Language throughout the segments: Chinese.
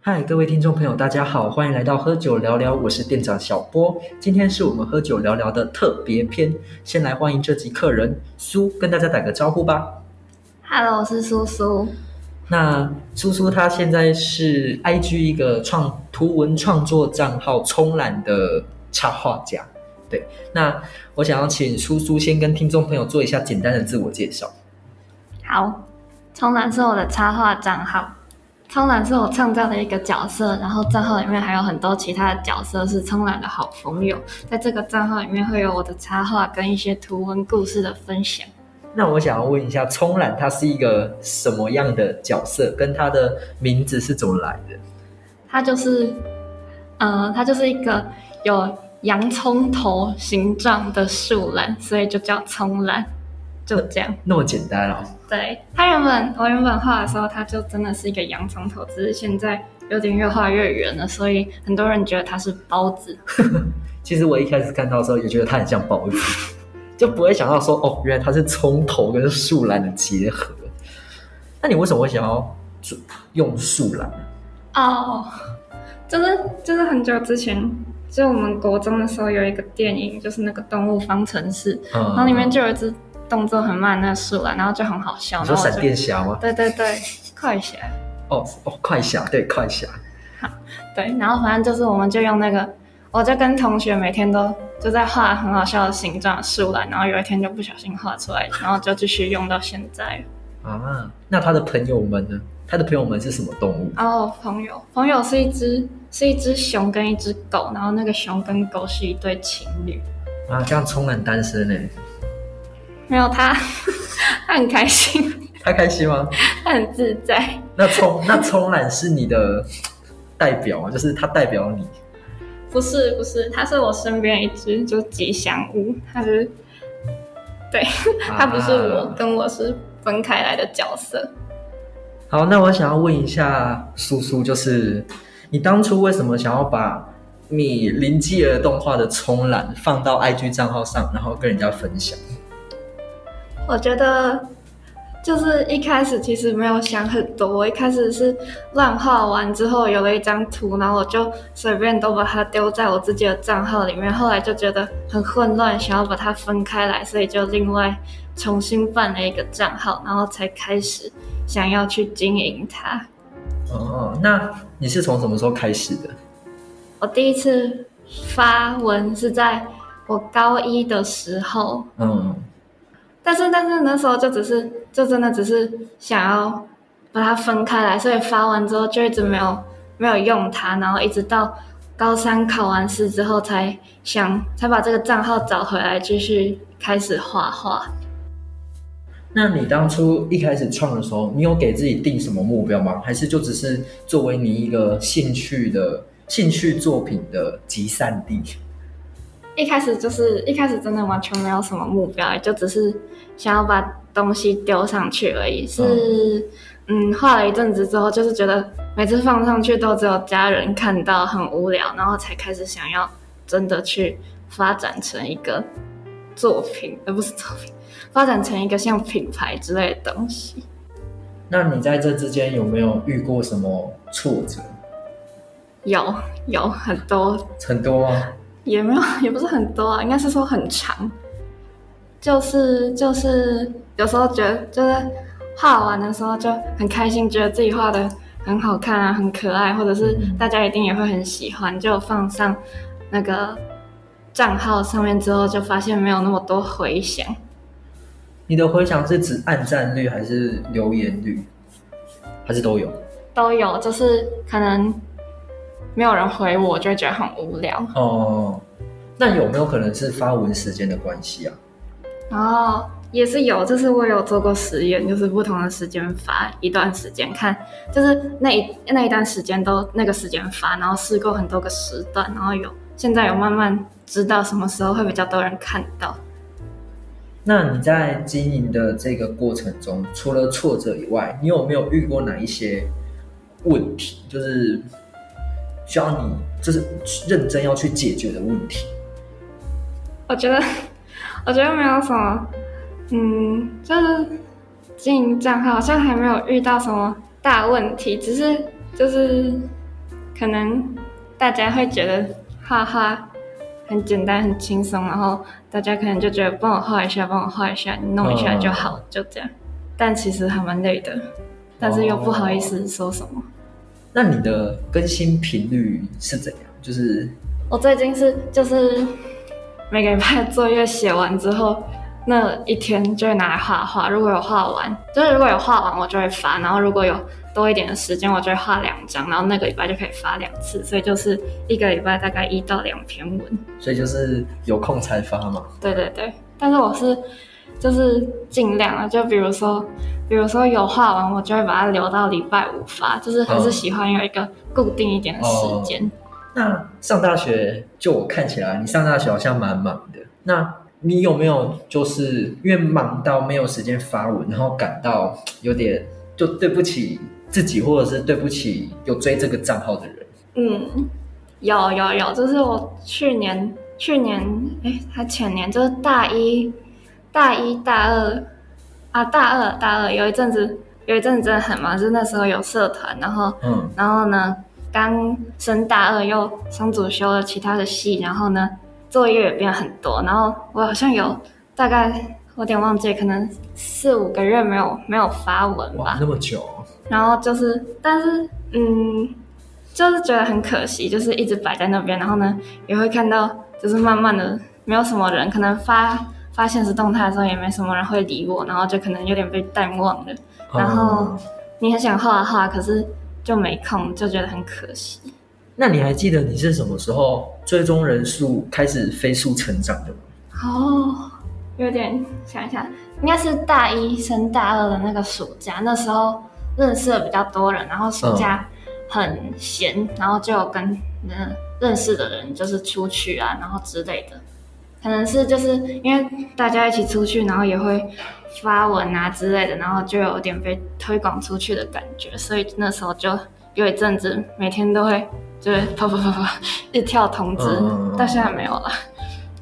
嗨，各位听众朋友，大家好，欢迎来到喝酒聊聊，我是店长小波。今天是我们喝酒聊聊的特别篇，先来欢迎这集客人苏，跟大家打个招呼吧。Hello，我是苏苏。那苏苏她现在是 IG 一个创图文创作账号冲懒的插画家。对，那我想要请苏苏先跟听众朋友做一下简单的自我介绍。好，冲蓝是我的插画账号，冲蓝是我创造的一个角色，然后账号里面还有很多其他的角色是冲蓝的好朋友，在这个账号里面会有我的插画跟一些图文故事的分享。那我想要问一下，冲懒它是一个什么样的角色？跟它的名字是怎么来的？它就是，呃，它就是一个有洋葱头形状的树懒，所以就叫葱懒，就这样。那么简单哦。对，它原本我原本画的时候，它就真的是一个洋葱头，只是现在有点越画越圆了，所以很多人觉得它是包子。其实我一开始看到的时候也觉得它很像包子，就不会想到说哦，原来它是葱头跟树懒的结合。那你为什么会想要用树懒？哦，就是就是很久之前，就我们国中的时候有一个电影，就是那个《动物方程式》，嗯，然后里面就有一只动作很慢的那个树懒，然后就很好笑。你说闪电侠吗？对对对，快侠。哦哦，快侠，对快侠。对，然后反正就是我们就用那个，我就跟同学每天都就在画很好笑的形状的树懒，然后有一天就不小心画出来，然后就继续用到现在。啊，那他的朋友们呢？他的朋友们是什么动物？哦朋友，朋友是一只是一只熊跟一只狗，然后那个熊跟狗是一对情侣。啊，这样充满单身呢？没有他，他很开心，他开心吗？他很自在。那冲那冲懒是你的代表吗？就是他代表你。不是不是，它是我身边一只就吉祥物，它是，对，它不是我，啊跟我是分开来的角色。好，那我想要问一下叔叔，就是你当初为什么想要把你灵继儿动画的冲懒放到 IG 账号上，然后跟人家分享？我觉得就是一开始其实没有想很多，我一开始是乱画完之后有了一张图，然后我就随便都把它丢在我自己的账号里面。后来就觉得很混乱，想要把它分开来，所以就另外重新办了一个账号，然后才开始想要去经营它。哦，那你是从什么时候开始的？我第一次发文是在我高一的时候，嗯，但是但是那时候就只是就真的只是想要把它分开来，所以发完之后就一直没有没有用它，然后一直到高三考完试之后才想才把这个账号找回来，继续开始画画。那你当初一开始创的时候，你有给自己定什么目标吗？还是就只是作为你一个兴趣的兴趣作品的集散地？一开始就是一开始真的完全没有什么目标，就只是想要把东西丢上去而已。是嗯，画了一阵子之后，就是觉得每次放上去都只有家人看到，很无聊，然后才开始想要真的去发展成一个作品，而不是作品，发展成一个像品牌之类的东西。那你在这之间有没有遇过什么挫折？有有很多很多吗？也没有，也不是很多啊，应该是说很长。就是就是有时候觉得就是画完的时候就很开心，觉得自己画的很好看啊，很可爱，或者是嗯大家一定也会很喜欢，就放上那个账号上面之后，就发现没有那么多回响。你的回响是指按赞率还是留言率，还是都有？都有，就是可能没有人回我，就会觉得很无聊。哦，那有没有可能是发文时间的关系啊？然后也是有，就是我有做过实验，就是不同的时间发一段时间看，就是那一那一段时间都那个时间发，然后试过很多个时段，然后有现在有慢慢知道什么时候会比较多人看到。那你在经营的这个过程中，除了挫折以外，你有没有遇过哪一些问题？就是需要你就是认真要去解决的问题？我觉得，我觉得没有什么，嗯，就是经营账号好像还没有遇到什么大问题，只是就是可能大家会觉得画画很简单很轻松，然后大家可能就觉得帮我画一下，帮我画一下，你弄一下就好，就这样。但其实还蛮累的，但是又不好意思说什么。那你的更新频率是怎样？就是我最近是就是每个礼拜作业写完之后，那一天就会拿来画画。如果有画完，就是如果有画完，我就会发。然后如果有多一点的时间，我就会画两张，然后那个礼拜就可以发两次。所以就是一个礼拜大概一到两篇文。所以就是有空才发嘛。对对对，但是我是。就是尽量啊，就比如说，比如说有画完，我就会把它留到礼拜五发，就是还是喜欢有一个固定一点的时间。那上大学，就我看起来，你上大学好像蛮忙的。那你有没有就是因为忙到没有时间发文，然后感到有点就对不起自己，或者是对不起有追这个账号的人？嗯，有有有，就是我去年去年哎，还前年就是大一。大一、大二啊，大二、大二有一阵子，有一阵子真的很忙，就是那时候有社团，然后，嗯，然后呢，刚升大二又双主修了其他的系，然后呢，作业也变很多，然后我好像有大概我有点忘记，可能四五个月没有没有发文吧，那么久，然后就是，但是，嗯，就是觉得很可惜，就是一直摆在那边，然后呢，也会看到，就是慢慢的没有什么人可能发。发现实动态的时候也没什么人会理我，然后就可能有点被淡忘了。然后你很想画画，可是就没空，就觉得很可惜。那你还记得你是什么时候追踪人数开始飞速成长的吗？哦，有点想一想，应该是大一升大二的那个暑假，那时候认识了比较多人，然后暑假很闲，然后就有跟嗯认识的人就是出去啊，然后之类的。可能是就是因为大家一起出去，然后也会发文啊之类的，然后就有点被推广出去的感觉，所以那时候就有一阵子每天都会就是啪啪啪啪一跳通知，到现在没有了。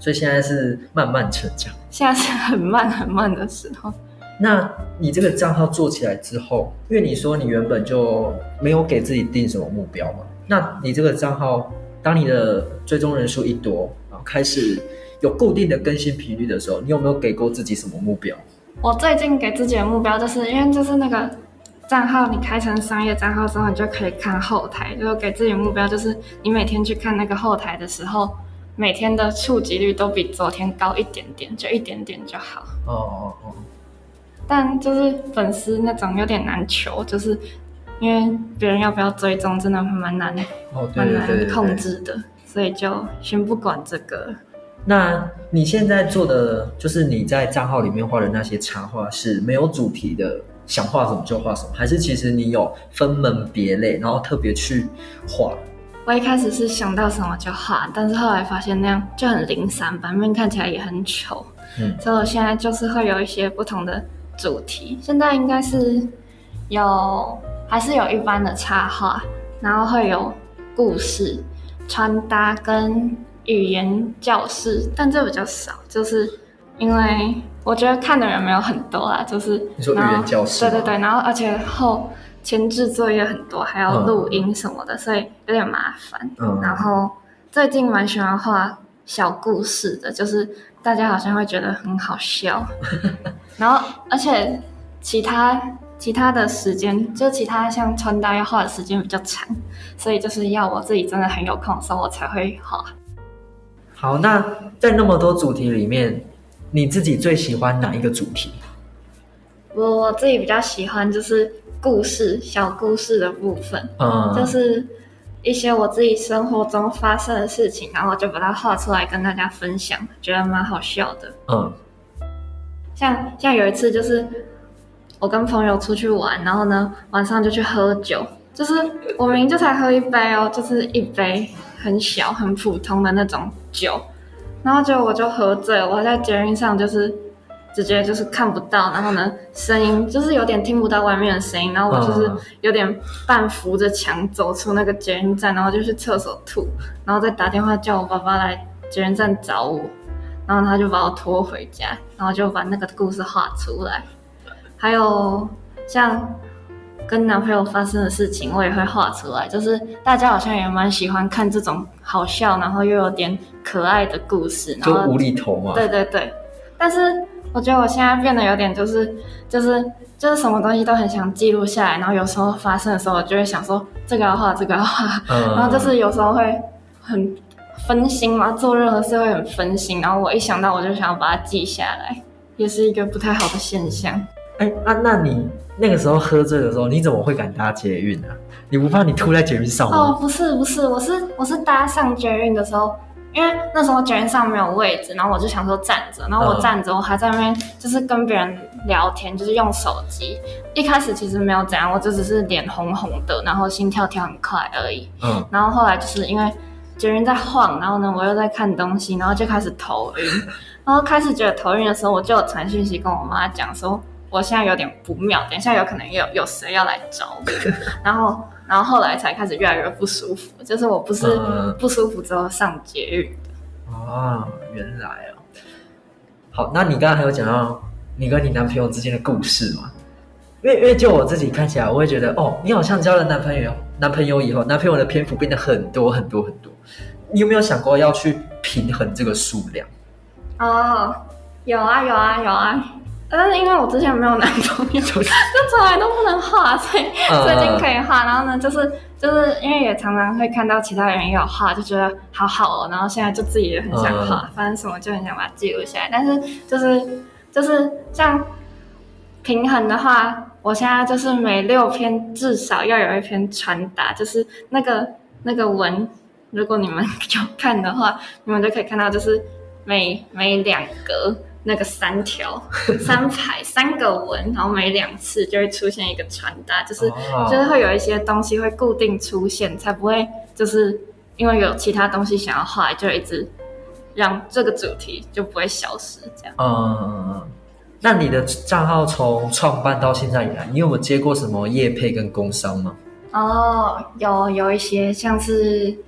所以现在是慢慢成长，现在是很慢很慢的时候。那你这个账号做起来之后，因为你说你原本就没有给自己定什么目标嘛，那你这个账号当你的追踪人数一多啊，开始。有固定的更新频率的时候，你有没有给过自己什么目标？我最近给自己的目标就是，因为就是那个账号，你开成商业账号之后，你就可以看后台。就给自己目标就是，你每天去看那个后台的时候，每天的触及率都比昨天高一点点，就一点点就好。哦哦哦。但就是粉丝那种有点难求，就是因为别人要不要追踪，真的蛮难，蛮难控制的，所以就先不管这个。那你现在做的就是你在账号里面画的那些插画是没有主题的，想画什么就画什么，还是其实你有分门别类，然后特别去画？我一开始是想到什么就画，但是后来发现那样就很零散，版面看起来也很丑。嗯，所以我现在就是会有一些不同的主题。现在应该是有，还是有一般的插画，然后会有故事、穿搭跟。语言教室，但这比较少，就是因为我觉得看的人没有很多啦，就是你说语言教室，对对对，然后而且后前置作业很多，还要录音什么的，所以有点麻烦。嗯，然后最近蛮喜欢画小故事的，就是大家好像会觉得很好笑，然后而且其他其他的时间，就其他像穿搭要画的时间比较长，所以就是要我自己真的很有空的时候我才会画。好，那在那么多主题里面，你自己最喜欢哪一个主题？我我自己比较喜欢就是故事小故事的部分，嗯，就是一些我自己生活中发生的事情，然后就把它画出来跟大家分享，觉得蛮好笑的。嗯，像像有一次就是我跟朋友出去玩，然后呢晚上就去喝酒，就是我明明就才喝一杯哦，就是一杯。很小很普通的那种酒，然后就我就喝醉了，我在捷运上就是直接就是看不到，然后呢声音就是有点听不到外面的声音，然后我就是嗯有点半扶着墙走出那个捷运站，然后就去厕所吐，然后再打电话叫我爸爸来捷运站找我，然后他就把我拖回家，然后就把那个故事画出来。还有像跟男朋友发生的事情，我也会画出来。就是大家好像也蛮喜欢看这种好笑，然后又有点可爱的故事，然后就无厘头嘛。对对对，但是我觉得我现在变得有点就是就是就是什么东西都很想记录下来，然后有时候发生的时候，我就会想说这个要画，这个要画，嗯，然后就是有时候会很分心嘛，做任何事会很分心，然后我一想到我就想要把它记下来，也是一个不太好的现象。哎，那、那你那个时候喝醉的时候，你怎么会敢搭捷运啊？你不怕你吐在捷运上哦，不是不是，我是我是搭上捷运的时候，因为那时候捷运上没有位置，然后我就想说站着，然后我嗯站着，我还在那边就是跟别人聊天，就是用手机。一开始其实没有怎样，我就只是脸红红的，然后心跳跳很快而已。嗯，然后后来就是因为捷运在晃，然后呢我又在看东西，然后就开始头晕。然后开始觉得头晕的时候，我就有传讯息跟我妈讲说，我现在有点不妙，等一下有可能有有谁要来找我。然后然后后来才开始越来越不舒服，就是我不是嗯不舒服之后上捷运。啊，原来哦。好，那你刚刚还有讲到你跟你男朋友之间的故事吗？因为因为就我自己看起来，我会觉得哦，你好像交了男朋友，男朋友以后，男朋友的篇幅变得很多很多很多。你有没有想过要去平衡这个数量？哦，有啊有啊有啊，但是因为我之前没有男朋友，就从来都不能画，所以嗯最近可以画。然后呢，就是就是因为也常常会看到其他人也有画，就觉得好好哦。然后现在就自己也很想画，反正什么就很想把它记录下来。但是就是就是像平衡的话，我现在就是每六篇至少要有一篇传达，就是那个那个文，如果你们 有看的话，你们就可以看到，就是每每两格那个三条、三排、三个文，然后每两次就会出现一个穿搭，就是、哦就是会有一些东西会固定出现，才不会就是因为有其他东西想要画，就一直让这个主题就不会消失，这样。嗯，那你的账号从创办到现在以来，你有没有接过什么业配跟工商吗？哦，有有一些像是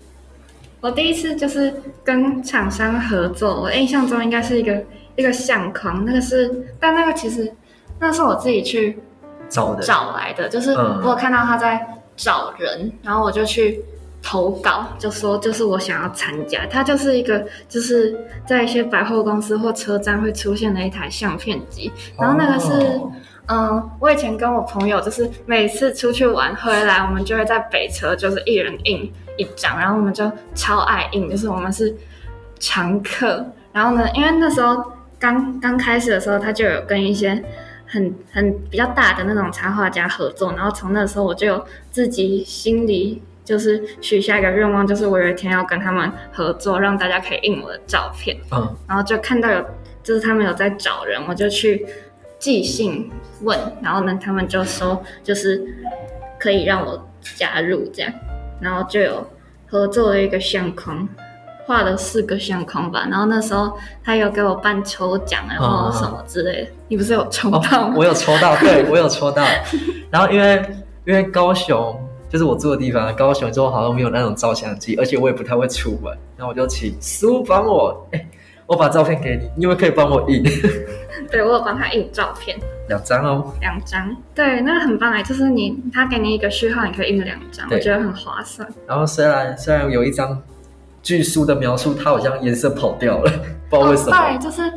我第一次就是跟厂商合作，我印象中应该是一个一个相框，那个是，但那个其实那是我自己去找的，找来的，就是嗯我有看到他在找人，然后我就去投稿，就说就是我想要参加，它就是一个就是在一些百货公司或车站会出现的一台相片机，然后那个是。哦嗯，我以前跟我朋友就是每次出去玩回来，我们就会在北车就是一人印一张，然后我们就超爱印，就是我们是常客。然后呢，因为那时候刚刚开始的时候，他就有跟一些很很比较大的那种插画家合作，然后从那时候我就有自己心里就是许下一个愿望，就是我有一天要跟他们合作，让大家可以印我的照片。嗯，然后就看到有，就是他们有在找人，我就去寄信问，然后呢，他们就说就是可以让我加入这样，然后就有合作了一个相框，画了四个相框吧，然后那时候他有给我办抽奖，然后什么之类的，你不是有抽到吗？哦，我有抽到，对 我有抽到。然后因为因为高雄就是我住的地方，高雄之后好像没有那种照相机，而且我也不太会出门，然后我就请苏帮我，哎、我把照片给你，你有没有可以帮我印 对我有帮他印照片，两张哦？两张，对，那个很棒哎，就是你他给你一个序号，你可以印两张，我对觉得很划算。然后虽然虽然有一张据书的描述，它好像颜色跑掉了，不知道为什么。哦、对，就是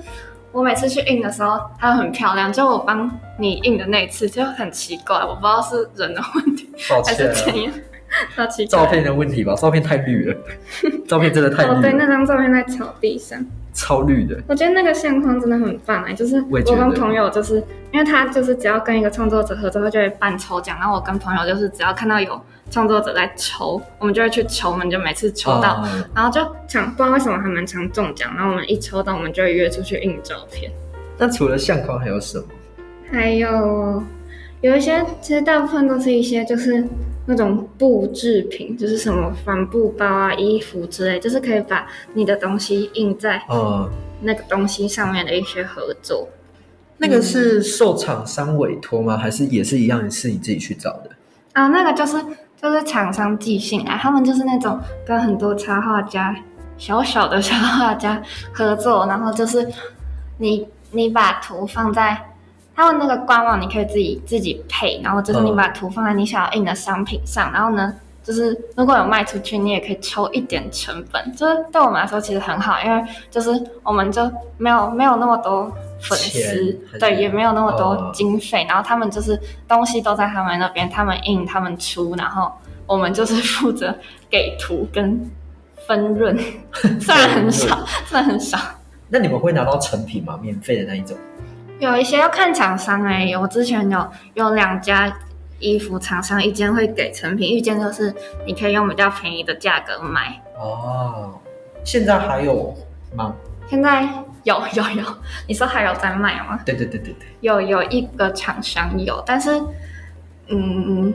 我每次去印的时候，它很漂亮。就我帮你印的那一次就很奇怪，我不知道是人的问题抱还是怎样，超奇怪。照片的问题吧，照片太绿了，照片真的太绿哦，对，那张照片在草地上，超绿的。我觉得那个相框真的很棒哎，就是我跟朋友就是因为他就是只要跟一个创作者合作，他就会办抽奖，然后我跟朋友就是只要看到有创作者在抽，我们就会去抽，我们就每次抽到，嗯然后就常不知道为什么还蛮常中奖，然后我们一抽到，我们就会约出去印照片。那除了相框还有什么？还有有一些，其实大部分都是一些就是那种布制品，就是什么帆布包啊、衣服之类，就是可以把你的东西印在嗯，那个东西上面的一些合作。那个是受厂商委托吗？还是也是一样是你自己去找的？啊，那个就是就是厂商寄信啊，他们就是那种跟很多插画家小小的插画家合作，然后就是你你把图放在他们那个官网，你可以自己自己配，然后就是你把图放在你想要印的商品上，然后呢，就是如果有卖出去，你也可以抽一点成本，就是对我们来说其实很好，因为就是我们就没有没有那么多粉丝对，也没有那么多哦经费，然后他们就是东西都在他们那边，他们印，他们出，然后我们就是负责给图跟分润，虽然很少，虽然很少。那你们会拿到成品吗？免费的那一种？有一些要看厂商哎、我之前有有两家衣服厂商，一间会给成品，一间就是你可以用比较便宜的价格买。哦，现在还有吗？现在有有有，你说还有在卖吗？对对对对对，有有一个厂商有，但是嗯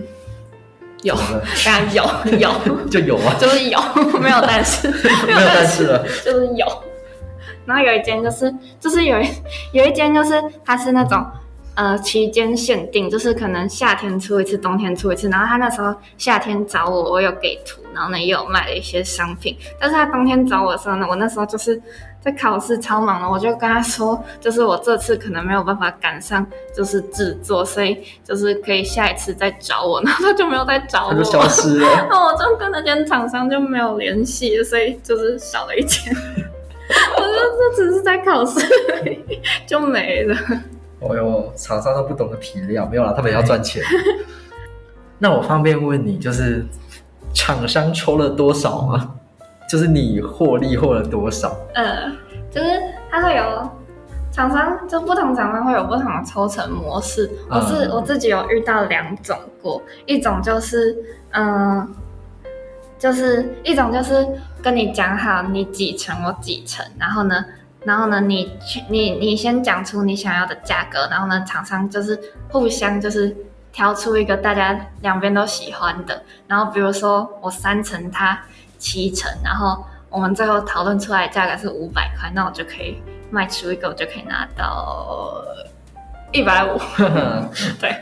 有，怎么了当然有 有，就有啊，就是有，没有但是没有但是了。就是有。然后有一间就是就是有一有一间就是它是那种呃期间限定，就是可能夏天出一次，冬天出一次。然后他那时候夏天找我，我有给图，然后呢也有卖了一些商品。但是他冬天找我的时候呢，我那时候就是在考试超忙了，我就跟他说，就是我这次可能没有办法赶上就是制作，所以就是可以下一次再找我。然 后他就没有再找我，它就消失了。那 我就跟那间厂商就没有联系，所以就是少了一间。我就这只是在考试而已，就没了。哦哟，厂商都不懂得体谅，没有啦，他们也要赚钱。那我方便问你，就是厂商抽了多少吗？就是你获利获了多少？呃，就是它会有厂商，就不同厂商会有不同的抽成模式。我是、嗯我自己有遇到两种过，一种就是嗯、就是一种就是跟你讲好你几成我几成，然后呢。然后呢，你去你你先讲出你想要的价格，然后呢，厂商就是互相就是挑出一个大家两边都喜欢的，然后比如说我三成，他七成，然后我们最后讨论出来的价格是五百块，那我就可以卖出一个，我就可以拿到一百五。对，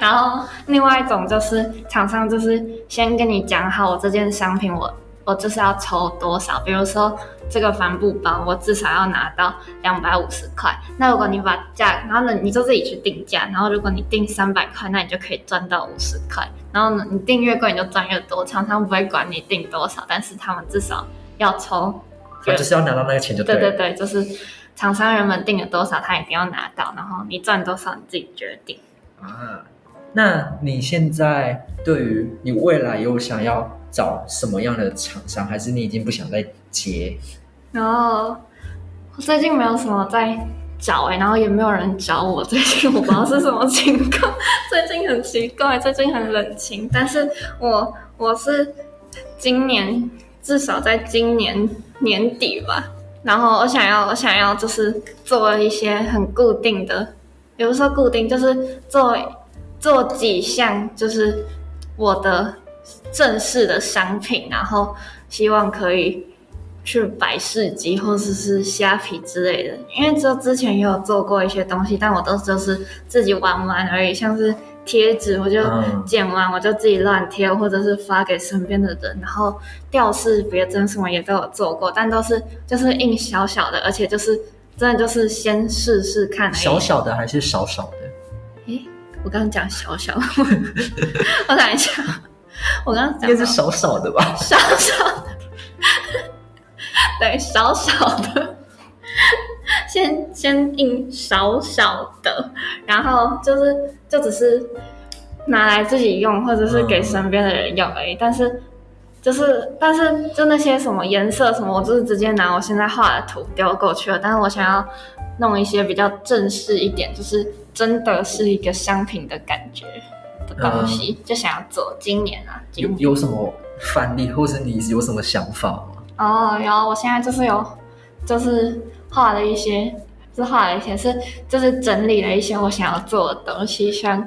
然后另外一种就是厂商就是先跟你讲好，我这件商品我我就是要抽多少，比如说这个帆布包我至少要拿到两百五十块。那如果你把价，然后呢你就自己去定价，然后如果你定三百块，那你就可以赚到五十块。然后呢你定越贵你就赚越多，厂商不会管你定多少，但是他们至少要抽。反正就是要拿到那个钱就对。对对对，就是厂商人们定了多少，他一定要拿到，然后你赚多少你自己决定。啊，那你现在对于你未来有想要找什么样的厂商，还是你已经不想再接？然后我最近没有什么在找哎、然后也没有人找我。最近我不知道是什么情况，最近很奇怪，最近很冷清。但是我我是今年至少在今年年底吧，然后我想要我想要就是做一些很固定的，也不是说固定，就是做做几项就是我的正式的商品，然后希望可以去百事集或者是虾皮之类的，因为就之前也有做过一些东西，但我都就是自己玩玩而已，像是贴纸，我就嗯剪完我就自己乱贴，或者是发给身边的人，然后吊饰、别针什么也都有做过，但都是就是印小小的，而且就是真的就是先试试看。小小的还是少少的？诶，我刚刚讲小小的，我想一下，我刚刚讲到应该是少少的吧？少少的，对，少少的，先 先印少少的，然后就是就只是拿来自己用，或者是给身边的人用而已。但是就是但是就那些什么颜色什么，我就是直接拿我现在画的图丢过去了。但是我想要弄一些比较正式一点，就是真的是一个商品的感觉的东西，就想要做。今年啊，今有。有什么范例，或是你有什么想法吗？哦，有，我现在就是有，就是画了一些，是画了一些，是就是整理了一些我想要做的东西，像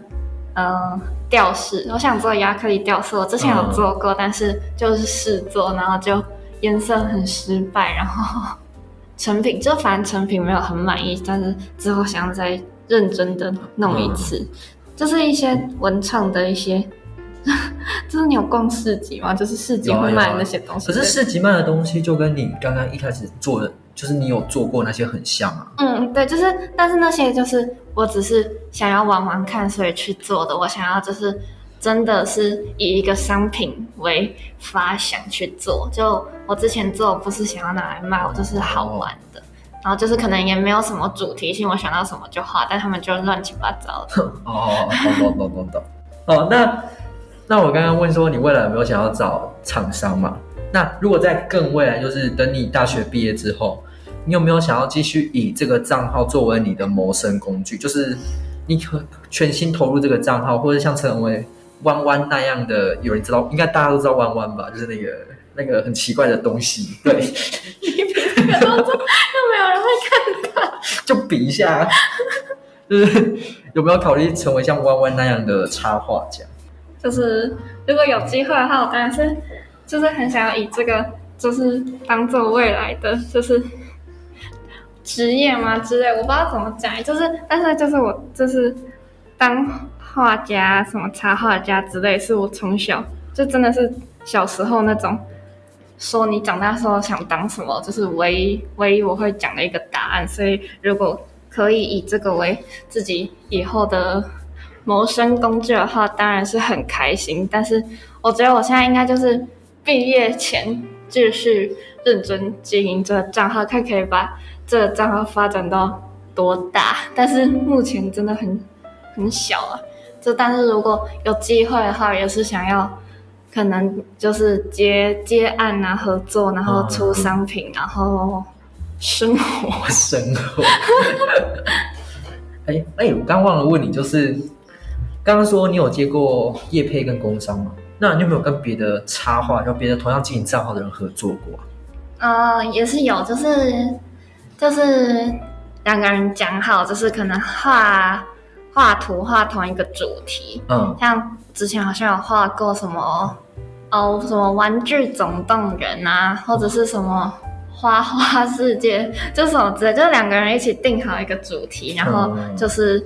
嗯吊饰，我想做亚克力吊饰，我之前有做过，但是就是试做，然后就颜色很失败，然后 成品就反正成品没有很满意，但是之后想要再认真的弄一次，就是一些文创的一些，就是你有逛市集吗？就是市集会卖那些东西。可是市集卖的东西就跟你刚刚一开始做的，就是你有做过那些很像啊。嗯，对，就是，但是那些就是我只是想要玩玩看，所以去做的。我想要就是真的是以一个商品为发想去做。就我之前做不是想要拿来卖，我就是好玩的。然后就是可能也没有什么主题性，我想到什么就画，但他们就乱七八糟的。哦，懂懂懂懂懂。哦，那那我刚刚问说你未来有没有想要找厂商嘛？那如果在更未来，就是等你大学毕业之后，你有没有想要继续以这个账号作为你的谋生工具？就是你可全心投入这个账号，或者像成为弯弯那样的，有人知道，应该大家都知道弯弯吧？就是那个那个很奇怪的东西，对。这个动作又没有人会看到，就比一下，就是有没有考虑成为像弯弯那样的插画家？就是如果有机会的话，我当然是就是很想要以这个就是当做未来的就是职业嘛之类，我不知道怎么讲，就是但是就是我就是当画家什么插画家之类，是我从小就真的是小时候那种。说你长大时候想当什么，就是唯一唯一我会讲的一个答案。所以如果可以以这个为自己以后的谋生工具的话，当然是很开心。但是我觉得我现在应该就是毕业前继续认真经营这个账号，看可以把这个账号发展到多大。但是目前真的很很小啊。这但是如果有机会的话，也是想要。可能就是接接案啊，合作，然后出商品，然后 生活生活。哎哎，我刚忘了问你，就是刚刚说你有接过叶配跟工商吗？那你有没有跟别的插画，就别的同样经营账号的人合作过？啊，也是有，就是就是两个人讲好，就是可能画画图画同一个主题，嗯，像。之前好像有画过什么哦，什么玩具总动员啊，或者是什么花花世界，就什么之类，就是两个人一起定好一个主题，然后就是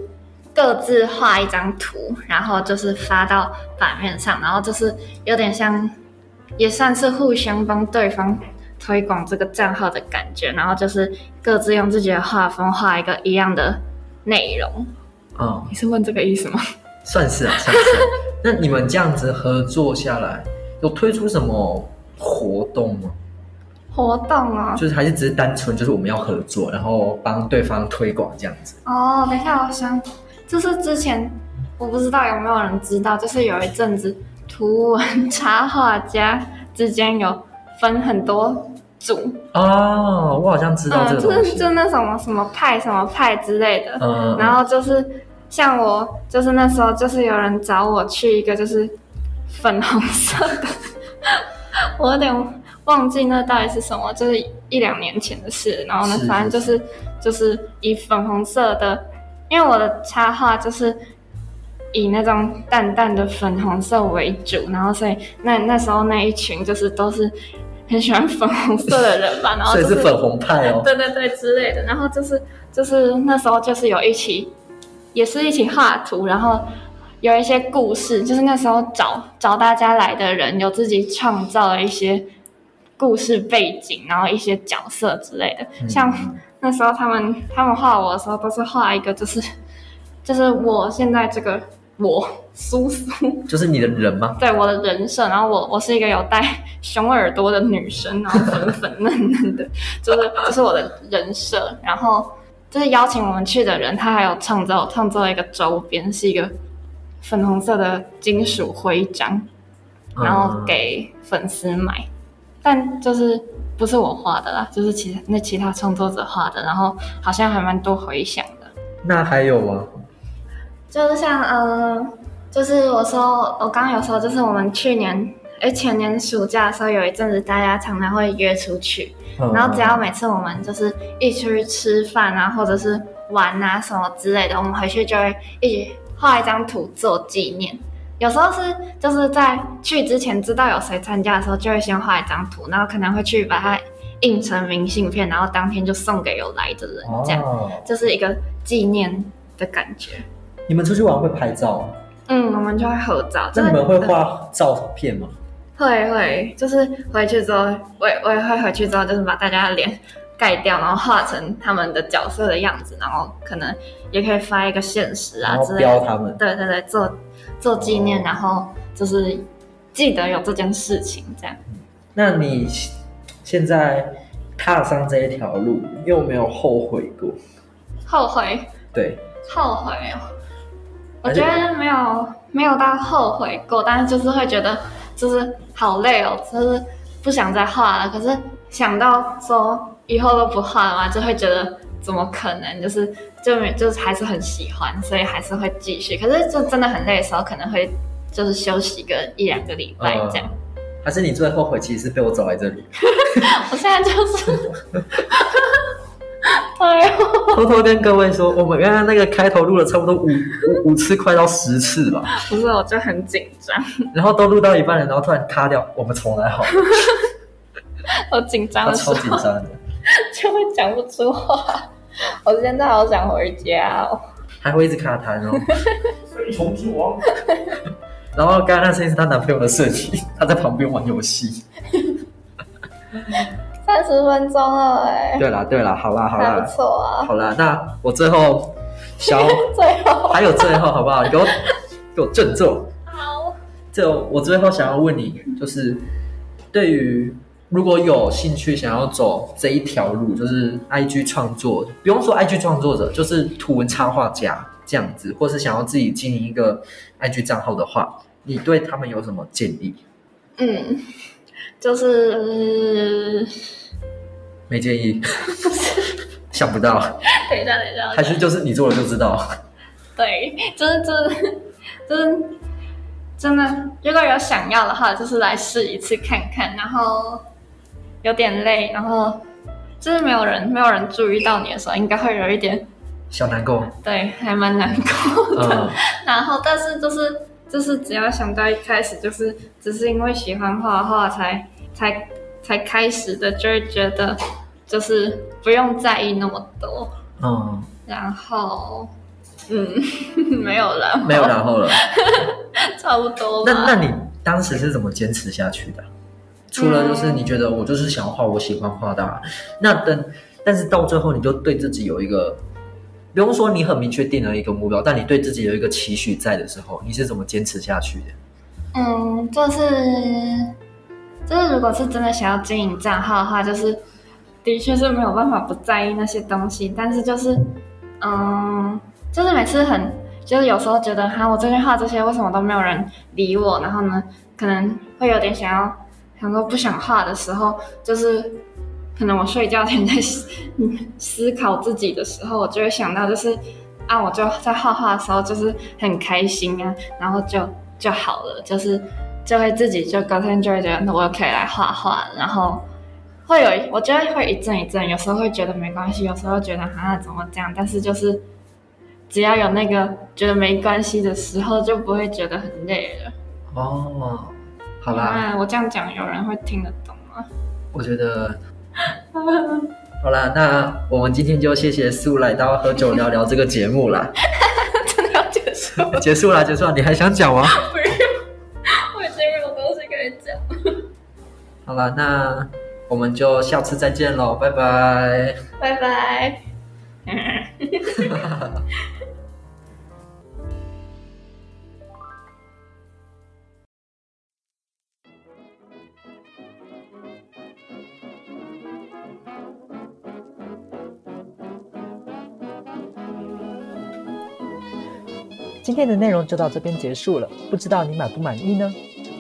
各自画一张图，然后就是发到版面上，然后就是有点像，也算是互相帮对方推广这个账号的感觉，然后就是各自用自己的画风画一个一样的内容。哦，你是问这个意思吗？算是啊，算是。那你们这样子合作下来，有推出什么活动吗？活动啊，就是还是只是单纯就是我们要合作，然后帮对方推广这样子。哦，等一下，我想，就是之前我不知道有没有人知道，就是有一阵子图文插画家之间有分很多组。哦，我好像知道这个就是就那什么什么派什么派之类的，嗯，然后就是。像我就是那时候，就是有人找我去一个就是粉红色的，我有点忘记那到底是什么，就是一两年前的事。然后呢，反正就是就是以粉红色的，因为我的插画就是以那种淡淡的粉红色为主，然后所以那那时候那一群就是都是很喜欢粉红色的人吧，然后所以是粉红派哦，对对对之类的。然后就是就是那时候就是有一起。也是一起画图，然后有一些故事，就是那时候找找大家来的人，有自己创造了一些故事背景，然后一些角色之类的。像那时候他们他们画我的时候，都是画一个就是就是我现在这个我苏苏，就是你的人吗？对，我的人设。然后我我是一个有戴熊耳朵的女生，然后粉粉嫩嫩的，就是就是我的人设，然后。就是邀请我们去的人，他还有创造创造一个周边，是一个粉红色的金属徽章，然后给粉丝买。但就是不是我画的啦，就是其他那其他创作者画的，然后好像还蛮多回响的。那还有吗？就是像呃，就是我说我刚刚有说，就是我们去年哎前年暑假的时候，有一阵子大家常常会约出去。然后只要每次我们就是一起去吃饭啊，或者是玩啊什么之类的，我们回去就会一起画一张图做纪念。有时候是就是在去之前知道有谁参加的时候，就会先画一张图，然后可能会去把它印成明信片，然后当天就送给有来的人，这样就是一个纪念的感觉。你们出去玩会拍照吗？嗯，我们就会合照。那你们会画照片吗？会会，就是回去之后，我也我也会回去之后，就是把大家的脸盖掉，然后画成他们的角色的样子，然后可能也可以发一个现实啊之类的。标他们。对对对，做做纪念，然后就是记得有这件事情，这样。那你现在踏上这一条路，又没有后悔过？后悔对，后悔哦，我觉得没有没有到后悔过，但是就是会觉得就是好累哦，就是不想再画了。可是想到说以后都不画了嘛，就会觉得怎么可能？就是就没就是还是很喜欢，所以还是会继续。可是就真的很累的时候，可能会就是休息个一两个礼拜这样。还是你最后悔其实是被我找来这里，我现在就是，哎呦，偷偷跟各位说，我们刚刚那个开头录了差不多五五五次，快到十次吧，不是，我就很紧张，然后都录到一半了，然后突然卡掉，我们重来好了，我紧张他的时候超紧张的，就会讲不出话。我现在好想回家哦。还会一直卡痰哦。飞虫之王，然后刚刚那声音是她男朋友的设计，她在旁边玩游戏。三十分钟了哎，对啦对啦，好啦好啦不啦错啊。好啦，那我最后想要最后还有最后好不好？你给我给我振作。好，就我最后想要问你，就是对于如果有兴趣想要走这一条路，就是 IG 创作，不用说 IG 创作者，就是图文插画家这样子，或是想要自己经营一个 IG 账号的话，你对他们有什么建议？嗯，就是没建议，想不到，等一下，等一下，还是就是你做了就知道。对，就是就是就是真的，如果有想要的话，就是来试一次看看，然后有点累，然后就是没有人没有人注意到你的时候，应该会有一点小难过，对，还蛮难过的。嗯，然后，但是就是就是只要想到一开始就是只是因为喜欢画画才才才开始的，就会觉得就是不用在意那么多。嗯，然后，嗯，没有了，没有然后了。差不多。那那你当时是怎么坚持下去的？除了就是你觉得我就是想要画我喜欢画的、那等但是到最后你就对自己有一个，不用说你很明确定了一个目标，但你对自己有一个期许在的时候，你是怎么坚持下去的？嗯，就是就是，如果是真的想要经营账号的话，就是的确是没有办法不在意那些东西，但是就是，嗯，就是每次很，就是有时候觉得哈，我最近画这些为什么都没有人理我，然后呢，可能会有点想要想说不想画的时候，就是可能我睡觉前在思思考自己的时候，我就会想到就是啊，我就在画画的时候就是很开心啊，然后就就好了，就是就会自己就隔天就会觉得我可以来画画，然后会有我觉得会一阵一阵，有时候会觉得没关系，有时候觉得啊怎么这样，但是就是只要有那个觉得没关系的时候，就不会觉得很累了。哦，好啦，啊，我这样讲有人会听得懂吗？我觉得 好啦，那我们今天就谢谢苏来到喝酒聊聊这个节目啦，真的要结束了？结束啦，结束啦，你还想讲吗？不用，我已经没有东西可以讲。好了，那我们就下次再见喽，拜拜。拜拜。今天的内容就到这边结束了，不知道你满不满意呢？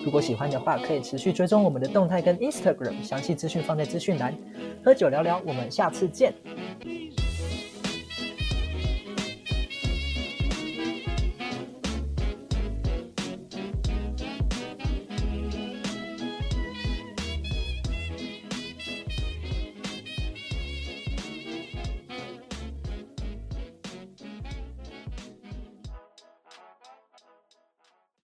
如果喜欢的话，可以持续追踪我们的动态跟 Instagram，详细资讯放在资讯栏。喝酒聊聊，我们下次见。